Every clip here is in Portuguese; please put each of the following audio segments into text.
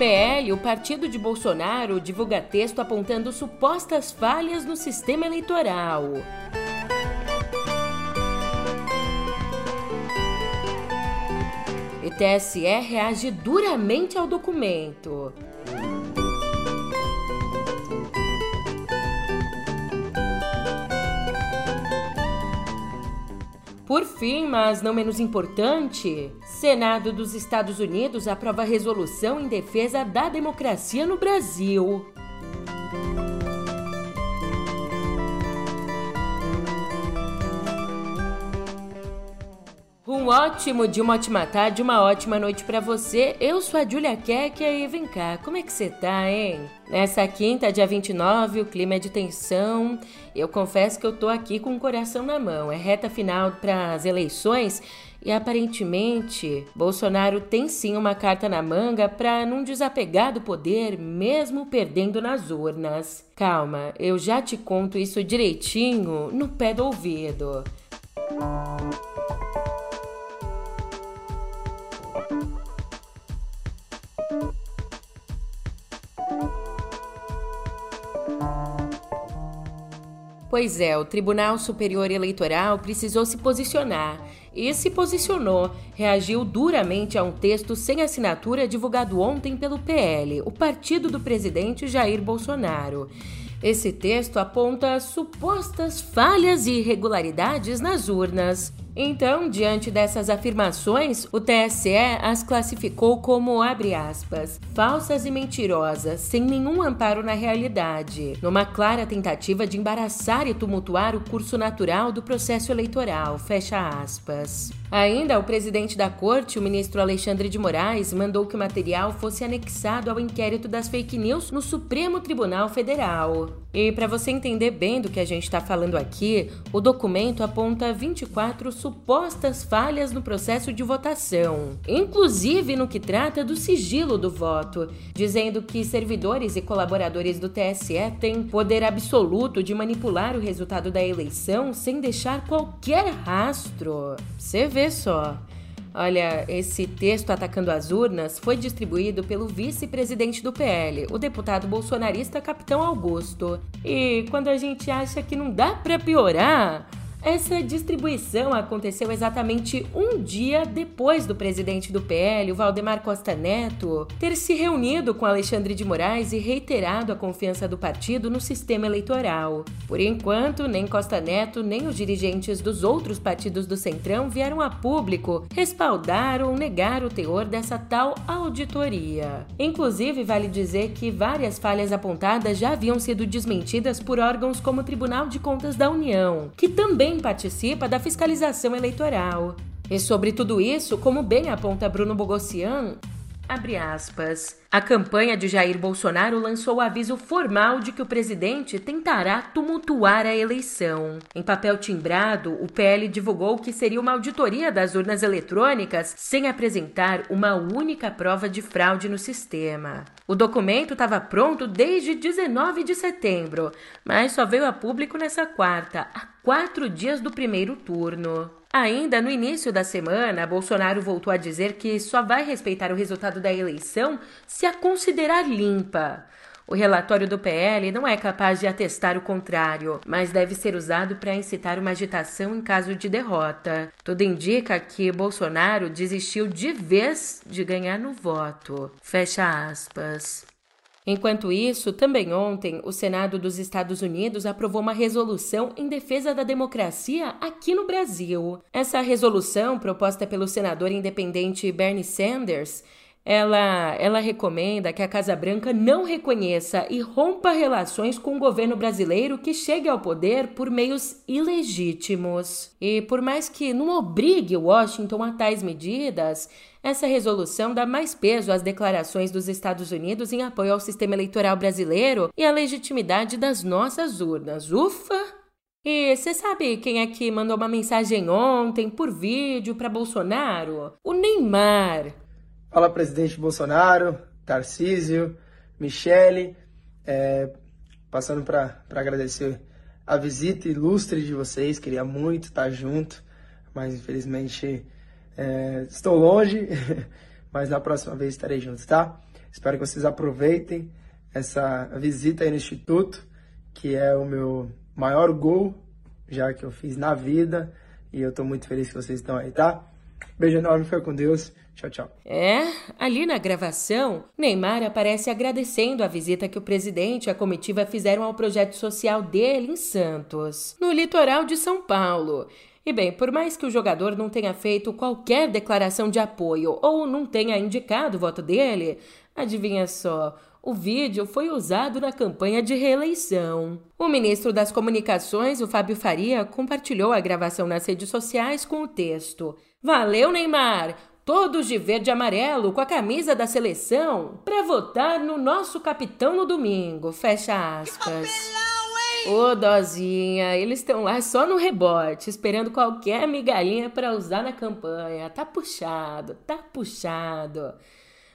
PL, o partido de Bolsonaro divulga texto apontando supostas falhas no sistema eleitoral. E TSE reage duramente ao documento. Por fim, mas não menos importante, Senado dos Estados Unidos aprova resolução em defesa da democracia no Brasil. Um ótimo dia, uma ótima tarde, uma ótima noite para você. Eu sou a Julia Keck e vem cá, como é que você tá, hein? Nessa quinta, dia 29, o clima é de tensão. Eu confesso que eu tô aqui com o coração na mão. É reta final para as eleições e aparentemente Bolsonaro tem sim uma carta na manga para não desapegar do poder, mesmo perdendo nas urnas. Calma, eu já te conto isso direitinho no pé do ouvido. Pois é, o Tribunal Superior Eleitoral precisou se posicionar e se posicionou, reagiu duramente a um texto sem assinatura divulgado ontem pelo PL, o partido do presidente Jair Bolsonaro. Esse texto aponta supostas falhas e irregularidades nas urnas. Então, diante dessas afirmações, o TSE as classificou como, aspas, falsas e mentirosas, sem nenhum amparo na realidade, numa clara tentativa de embaraçar e tumultuar o curso natural do processo eleitoral. Ainda, o presidente da corte, o ministro Alexandre de Moraes, mandou que o material fosse anexado ao inquérito das fake news no Supremo Tribunal Federal. E para você entender bem do que a gente está falando aqui, o documento aponta 24 supostas falhas no processo de votação, inclusive no que trata do sigilo do voto, dizendo que servidores e colaboradores do TSE têm poder absoluto de manipular o resultado da eleição sem deixar qualquer rastro. Você vê só. Olha, esse texto atacando as urnas foi distribuído pelo vice-presidente do PL, o deputado bolsonarista Capitão Augusto. E quando a gente acha que não dá para piorar, essa distribuição aconteceu exatamente um dia depois do presidente do PL, o Valdemar Costa Neto, ter se reunido com Alexandre de Moraes e reiterado a confiança do partido no sistema eleitoral. Por enquanto, nem Costa Neto nem os dirigentes dos outros partidos do Centrão vieram a público respaldar ou negar o teor dessa tal auditoria. Inclusive, vale dizer que várias falhas apontadas já haviam sido desmentidas por órgãos como o Tribunal de Contas da União, que também também participa da fiscalização eleitoral. E sobre tudo isso, como bem aponta Bruno Bogossian, abre aspas. A campanha de Jair Bolsonaro lançou o aviso formal de que o presidente tentará tumultuar a eleição. Em papel timbrado, o PL divulgou que seria uma auditoria das urnas eletrônicas sem apresentar uma única prova de fraude no sistema. O documento estava pronto desde 19 de setembro, mas só veio a público nessa quarta, a quatro dias do primeiro turno. Ainda no início da semana, Bolsonaro voltou a dizer que só vai respeitar o resultado da eleição se a considerar limpa. O relatório do PL não é capaz de atestar o contrário, mas deve ser usado para incitar uma agitação em caso de derrota. Tudo indica que Bolsonaro desistiu de vez de ganhar no voto. Fecha aspas. Enquanto isso, também ontem, o Senado dos Estados Unidos aprovou uma resolução em defesa da democracia aqui no Brasil. Essa resolução, proposta pelo senador independente Bernie Sanders, ela, ela recomenda que a Casa Branca não reconheça e rompa relações com o governo brasileiro que chegue ao poder por meios ilegítimos. E por mais que não obrigue Washington a tais medidas, essa resolução dá mais peso às declarações dos Estados Unidos em apoio ao sistema eleitoral brasileiro e à legitimidade das nossas urnas. Ufa! E você sabe quem é que mandou uma mensagem ontem por vídeo para Bolsonaro? O Neymar. Fala, presidente Bolsonaro, Tarcísio, Michele. É, passando para agradecer a visita ilustre de vocês. Queria muito estar junto, mas infelizmente é, estou longe. mas na próxima vez estarei junto, tá? Espero que vocês aproveitem essa visita aí no Instituto, que é o meu maior gol já que eu fiz na vida. E eu estou muito feliz que vocês estão aí, tá? Beijo enorme, fica com Deus. Tchau, tchau. É, ali na gravação, Neymar aparece agradecendo a visita que o presidente e a comitiva fizeram ao projeto social dele em Santos, no litoral de São Paulo. E bem, por mais que o jogador não tenha feito qualquer declaração de apoio ou não tenha indicado o voto dele, adivinha só, o vídeo foi usado na campanha de reeleição. O ministro das Comunicações, o Fábio Faria, compartilhou a gravação nas redes sociais com o texto: Valeu, Neymar! Todos de verde e amarelo com a camisa da seleção para votar no nosso capitão no domingo. Fecha aspas. Ô, Dozinha, eles estão lá só no rebote, esperando qualquer migalhinha para usar na campanha. Tá puxado, tá puxado.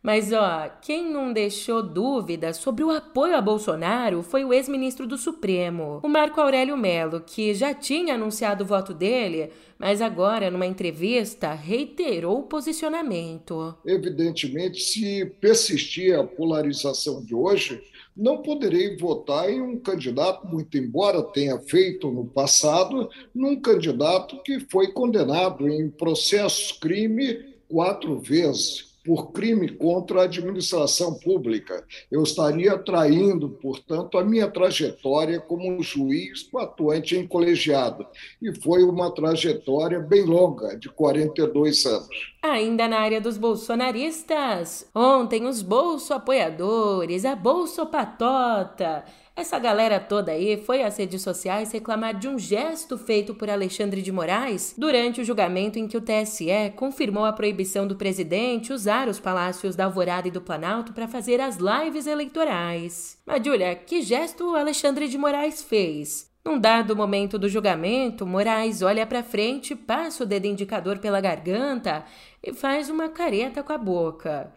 Mas ó, quem não deixou dúvidas sobre o apoio a Bolsonaro foi o ex-ministro do Supremo, o Marco Aurélio Melo, que já tinha anunciado o voto dele, mas agora, numa entrevista, reiterou o posicionamento. Evidentemente, se persistir a polarização de hoje, não poderei votar em um candidato, muito embora tenha feito no passado, num candidato que foi condenado em processo crime quatro vezes por crime contra a administração pública. Eu estaria traindo, portanto, a minha trajetória como juiz atuante em colegiado. E foi uma trajetória bem longa, de 42 anos. Ainda na área dos bolsonaristas, ontem os bolso apoiadores, a bolso patota, essa galera toda aí foi às redes sociais reclamar de um gesto feito por Alexandre de Moraes durante o julgamento em que o TSE confirmou a proibição do presidente usar os palácios da Alvorada e do Planalto para fazer as lives eleitorais. Mas, Julia, que gesto o Alexandre de Moraes fez? Num dado momento do julgamento, Moraes olha para frente, passa o dedo indicador pela garganta e faz uma careta com a boca.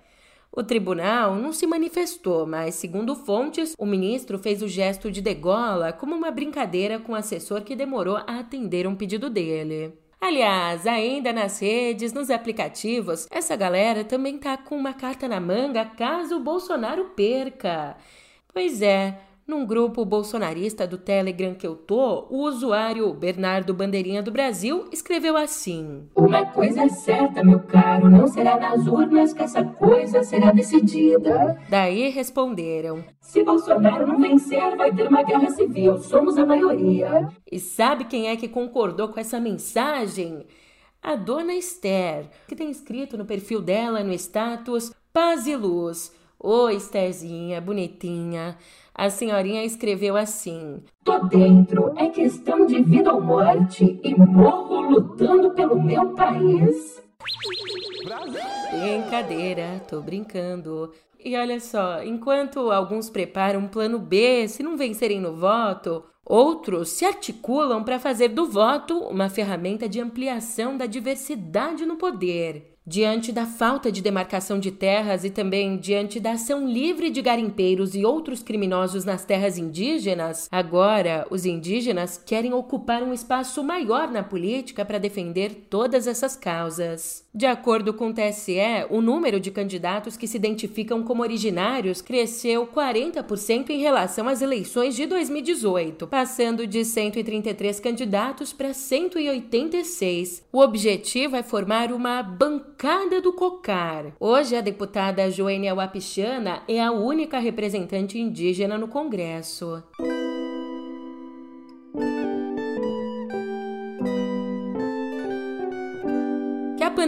O tribunal não se manifestou, mas, segundo fontes, o ministro fez o gesto de degola como uma brincadeira com o assessor que demorou a atender um pedido dele. Aliás, ainda nas redes, nos aplicativos, essa galera também tá com uma carta na manga caso o Bolsonaro perca. Pois é, num grupo bolsonarista do Telegram que eu tô, o usuário Bernardo Bandeirinha do Brasil escreveu assim: Uma coisa é certa, meu caro, não será nas urnas que essa coisa será decidida. Daí responderam: Se Bolsonaro não vencer, vai ter uma guerra civil, somos a maioria. E sabe quem é que concordou com essa mensagem? A dona Esther, que tem escrito no perfil dela no status Paz e Luz. Oi, Estherzinha, bonitinha. A senhorinha escreveu assim: Tô dentro, é questão de vida ou morte e morro lutando pelo meu país. Brincadeira, tô brincando. E olha só, enquanto alguns preparam um plano B se não vencerem no voto, outros se articulam para fazer do voto uma ferramenta de ampliação da diversidade no poder. Diante da falta de demarcação de terras e também diante da ação livre de garimpeiros e outros criminosos nas terras indígenas, agora os indígenas querem ocupar um espaço maior na política para defender todas essas causas. De acordo com o TSE, o número de candidatos que se identificam como originários cresceu 40% em relação às eleições de 2018, passando de 133 candidatos para 186. O objetivo é formar uma bancada do COCAR. Hoje, a deputada Joênia Wapichana é a única representante indígena no Congresso.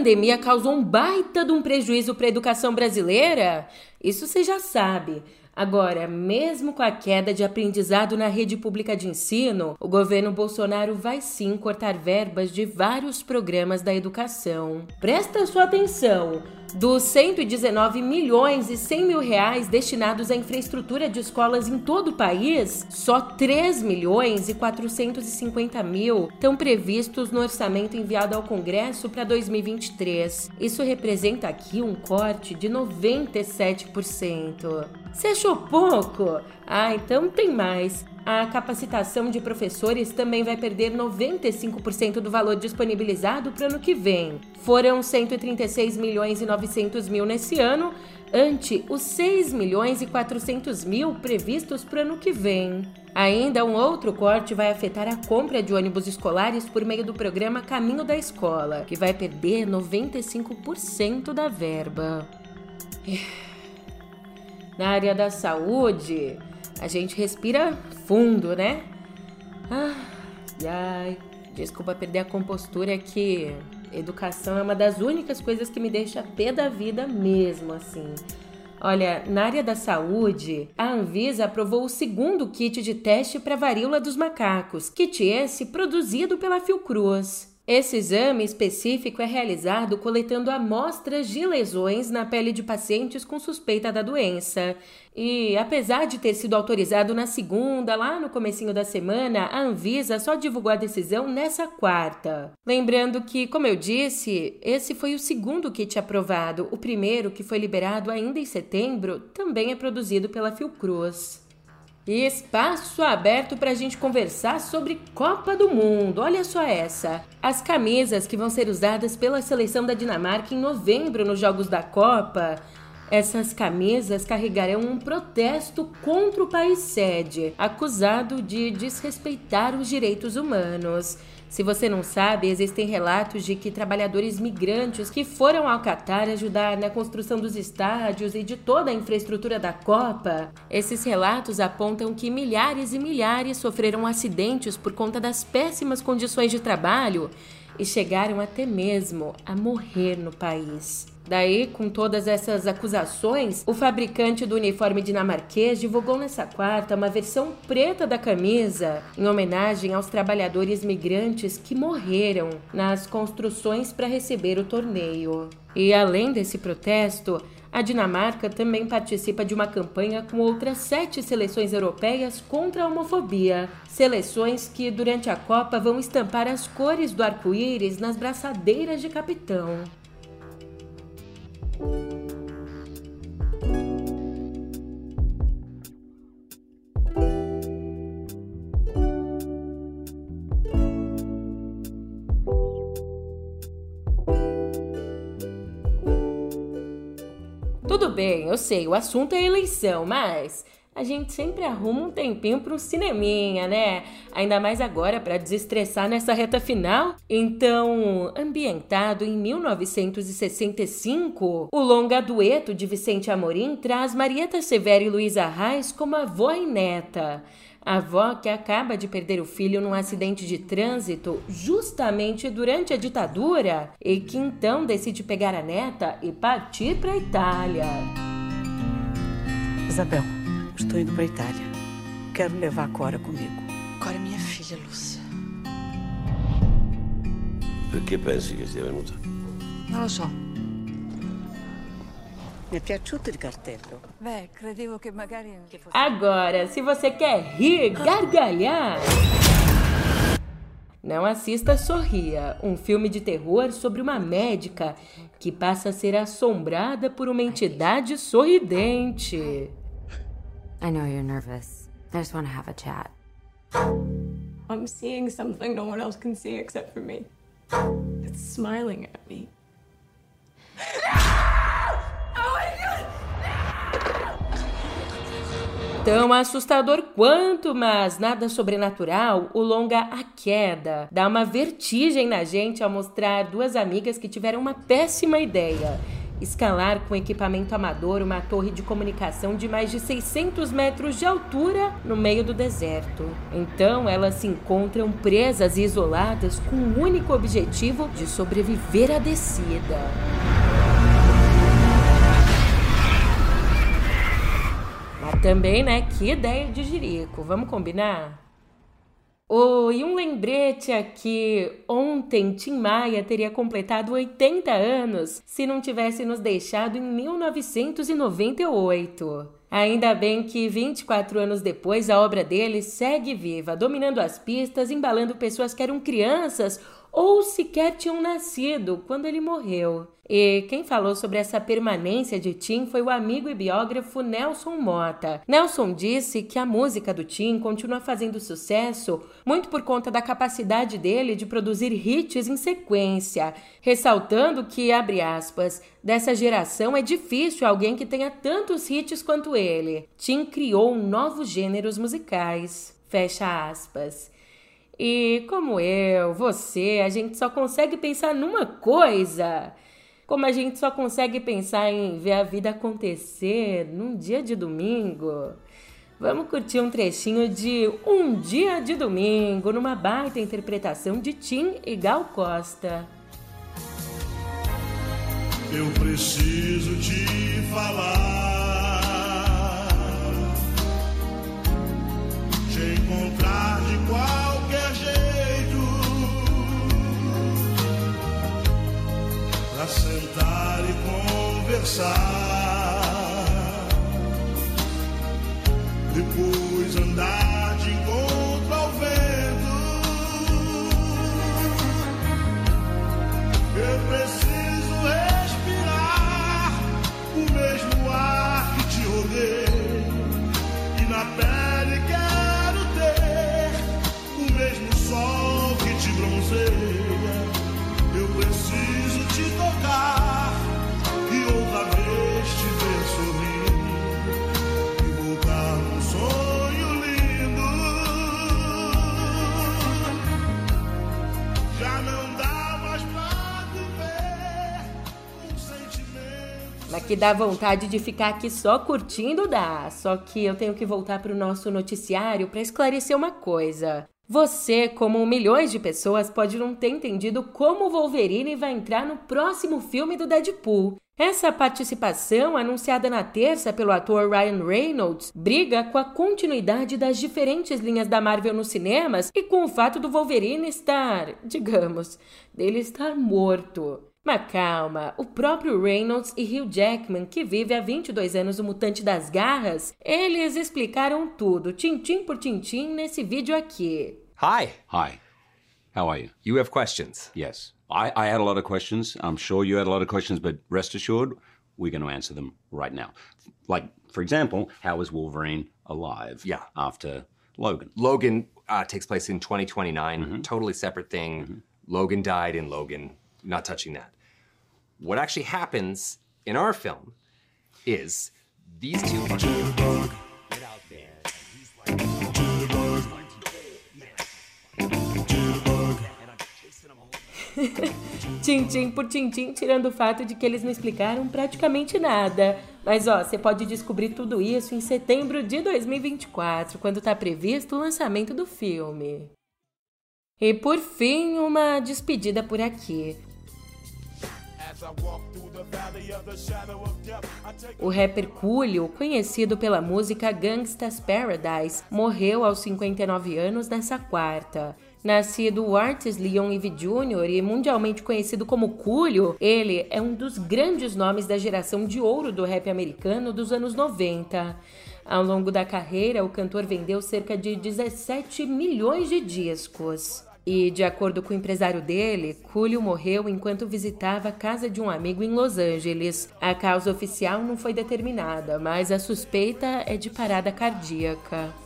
Pandemia causou um baita de um prejuízo para a educação brasileira? Isso você já sabe. Agora, mesmo com a queda de aprendizado na rede pública de ensino, o governo Bolsonaro vai sim cortar verbas de vários programas da educação. Presta sua atenção! Dos 119 milhões e 100 mil reais destinados à infraestrutura de escolas em todo o país, só 3 milhões e 450 mil estão previstos no orçamento enviado ao Congresso para 2023. Isso representa aqui um corte de 97%. Você achou pouco? Ah, então tem mais. A capacitação de professores também vai perder 95% do valor disponibilizado para o ano que vem. Foram 136 milhões e 900 mil nesse ano, ante os 6 milhões e 400 mil previstos para o ano que vem. Ainda um outro corte vai afetar a compra de ônibus escolares por meio do programa Caminho da Escola, que vai perder 95% da verba. Na área da saúde, a gente respira fundo, né? Ai, ai, desculpa perder a compostura é que educação é uma das únicas coisas que me deixa pé da vida mesmo, assim. Olha, na área da saúde, a Anvisa aprovou o segundo kit de teste para varíola dos macacos, kit esse produzido pela Fiocruz. Esse exame específico é realizado coletando amostras de lesões na pele de pacientes com suspeita da doença. E apesar de ter sido autorizado na segunda, lá no comecinho da semana, a Anvisa só divulgou a decisão nessa quarta. Lembrando que, como eu disse, esse foi o segundo kit aprovado. O primeiro, que foi liberado ainda em setembro, também é produzido pela Fiocruz. Espaço aberto para a gente conversar sobre Copa do Mundo. Olha só essa. As camisas que vão ser usadas pela seleção da Dinamarca em novembro nos Jogos da Copa. Essas camisas carregarão um protesto contra o país sede, acusado de desrespeitar os direitos humanos. Se você não sabe, existem relatos de que trabalhadores migrantes que foram ao Catar ajudar na construção dos estádios e de toda a infraestrutura da Copa, esses relatos apontam que milhares e milhares sofreram acidentes por conta das péssimas condições de trabalho e chegaram até mesmo a morrer no país. Daí, com todas essas acusações, o fabricante do uniforme dinamarquês divulgou nessa quarta uma versão preta da camisa em homenagem aos trabalhadores migrantes que morreram nas construções para receber o torneio. E além desse protesto, a Dinamarca também participa de uma campanha com outras sete seleções europeias contra a homofobia. Seleções que, durante a Copa, vão estampar as cores do arco-íris nas braçadeiras de capitão. Tudo bem, eu sei, o assunto é eleição, mas a gente sempre arruma um tempinho para um cineminha, né? Ainda mais agora para desestressar nessa reta final. Então, ambientado em 1965, o longa dueto de Vicente Amorim traz Marieta Severo e Luísa Reis como avó e neta. A avó que acaba de perder o filho num acidente de trânsito justamente durante a ditadura e que então decide pegar a neta e partir para a Itália. Isabel, Estou indo para a Itália. Quero levar a Cora comigo. Cora é minha filha, Lúcia. Perché pensi che sia venuta? Non lo so. Mi è piaciuto il cartello. Beh, credevo che magari... Agora, se você quer rir, gargalhar... Não assista Sorria, um filme de terror sobre uma médica que passa a ser assombrada por uma entidade sorridente. I know you're nervous. I just want to have a chat. I'm seeing something no one else can see except for me. It's smiling at me. Tão assustador quanto, mas nada sobrenatural, o longa A Queda dá uma vertigem na gente ao mostrar duas amigas que tiveram uma péssima ideia escalar com equipamento amador uma torre de comunicação de mais de 600 metros de altura no meio do deserto. Então elas se encontram presas e isoladas com o único objetivo de sobreviver à descida. Mas também, né? Que ideia de jirico, vamos combinar? Oh, e um lembrete aqui: ontem Tim Maia teria completado 80 anos se não tivesse nos deixado em 1998. Ainda bem que 24 anos depois a obra dele segue viva, dominando as pistas, embalando pessoas que eram crianças ou sequer tinham nascido quando ele morreu. E quem falou sobre essa permanência de Tim foi o amigo e biógrafo Nelson Mota. Nelson disse que a música do Tim continua fazendo sucesso muito por conta da capacidade dele de produzir hits em sequência, ressaltando que, abre aspas, dessa geração é difícil alguém que tenha tantos hits quanto ele. Tim criou novos gêneros musicais. Fecha aspas. E como eu, você, a gente só consegue pensar numa coisa como a gente só consegue pensar em ver a vida acontecer num dia de domingo. Vamos curtir um trechinho de Um Dia de Domingo, numa baita interpretação de Tim e Gal Costa. Eu preciso te falar, te encontrar de qualquer sentar e conversar. Depois andar Mas que dá vontade de ficar aqui só curtindo, dá. Só que eu tenho que voltar pro nosso noticiário para esclarecer uma coisa. Você, como milhões de pessoas, pode não ter entendido como o Wolverine vai entrar no próximo filme do Deadpool. Essa participação, anunciada na terça pelo ator Ryan Reynolds, briga com a continuidade das diferentes linhas da Marvel nos cinemas e com o fato do Wolverine estar, digamos, dele estar morto. Mas calma, o próprio Reynolds e Hugh Jackman, que vive há 22 anos o Mutante das Garras, eles explicaram tudo, tintim por tintim, nesse vídeo aqui. Hi. Hi. How are you? You have questions. Yes. I, I had a lot of questions. I'm sure you had a lot of questions, but rest assured, we're going to answer them right now. Like, for example, how is Wolverine alive Yeah. after Logan? Logan uh, takes place in 2029. Mm-hmm. Totally separate thing. Logan died in Logan. Not touching that. What actually happens in our film is these two. Get out there. He's like. And I'm chasing him all Tintim por tintim, tirando o fato de que eles não explicaram praticamente nada. Mas ó, você pode descobrir tudo isso em setembro de 2024, quando está previsto o lançamento do filme. E por fim, uma despedida por aqui. O rapper Coolio, conhecido pela música Gangsta's Paradise, morreu aos 59 anos nessa quarta. Nascido Artis Leon Eve Jr. e mundialmente conhecido como Coolio, ele é um dos grandes nomes da geração de ouro do rap americano dos anos 90. Ao longo da carreira, o cantor vendeu cerca de 17 milhões de discos. E, de acordo com o empresário dele, Coolio morreu enquanto visitava a casa de um amigo em Los Angeles. A causa oficial não foi determinada, mas a suspeita é de parada cardíaca.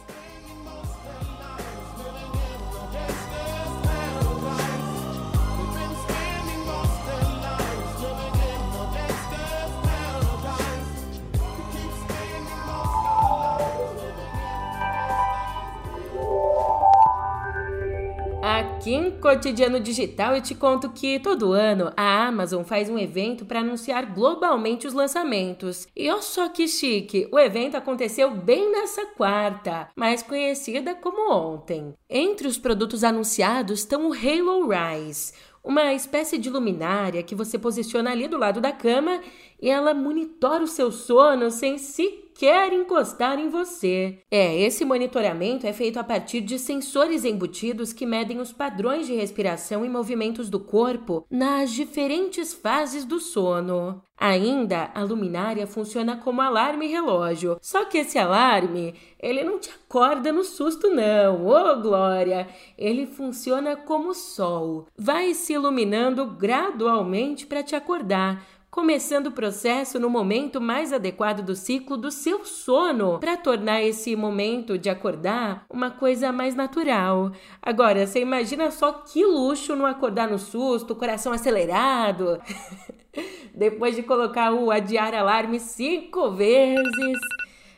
Aqui em Cotidiano Digital eu te conto que todo ano a Amazon faz um evento para anunciar globalmente os lançamentos. E olha só que chique, o evento aconteceu bem nessa quarta, mais conhecida como ontem. Entre os produtos anunciados estão o Halo Rise, uma espécie de luminária que você posiciona ali do lado da cama e ela monitora o seu sono sem sequer encostar em você. É, esse monitoramento é feito a partir de sensores embutidos que medem os padrões de respiração e movimentos do corpo nas diferentes fases do sono. Ainda, a luminária funciona como alarme relógio, só que esse alarme ele não te acorda no susto, não. Ô, oh, Glória! Ele funciona como sol. Vai se iluminando gradualmente para te acordar começando o processo no momento mais adequado do ciclo do seu sono, para tornar esse momento de acordar uma coisa mais natural. Agora, você imagina só que luxo não acordar no susto, coração acelerado, depois de colocar o adiar alarme cinco vezes.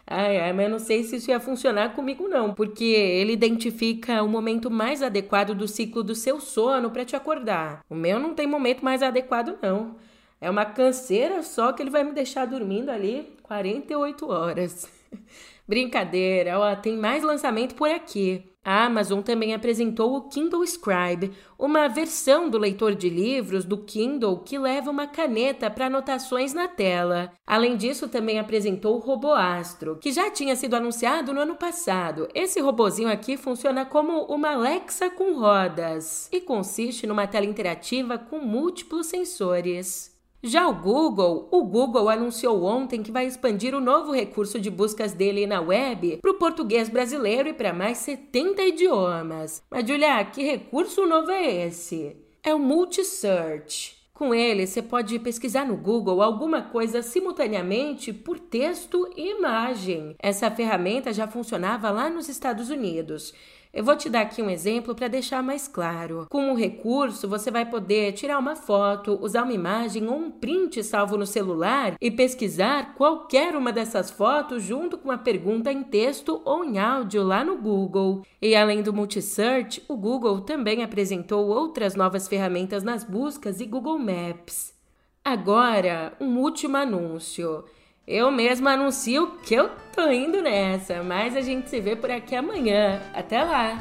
Ai, ai, mas eu não sei se isso ia funcionar comigo não, porque ele identifica o momento mais adequado do ciclo do seu sono para te acordar. O meu não tem momento mais adequado não. É uma canseira só que ele vai me deixar dormindo ali 48 horas. Brincadeira, ó, tem mais lançamento por aqui. A Amazon também apresentou o Kindle Scribe, uma versão do leitor de livros do Kindle que leva uma caneta para anotações na tela. Além disso, também apresentou o Robô Astro, que já tinha sido anunciado no ano passado. Esse robozinho aqui funciona como uma Alexa com rodas e consiste numa tela interativa com múltiplos sensores. Já o Google, o Google anunciou ontem que vai expandir o novo recurso de buscas dele na web para o português brasileiro e para mais 70 idiomas. Mas, Julia, que recurso novo é esse? É o Multisearch. Com ele, você pode pesquisar no Google alguma coisa simultaneamente por texto e imagem. Essa ferramenta já funcionava lá nos Estados Unidos. Eu vou te dar aqui um exemplo para deixar mais claro. Com o recurso, você vai poder tirar uma foto, usar uma imagem ou um print salvo no celular e pesquisar qualquer uma dessas fotos junto com a pergunta em texto ou em áudio lá no Google. E além do Multisearch, o Google também apresentou outras novas ferramentas nas buscas e Google Maps. Agora, um último anúncio. Eu mesma anuncio que eu tô indo nessa, mas a gente se vê por aqui amanhã. Até lá!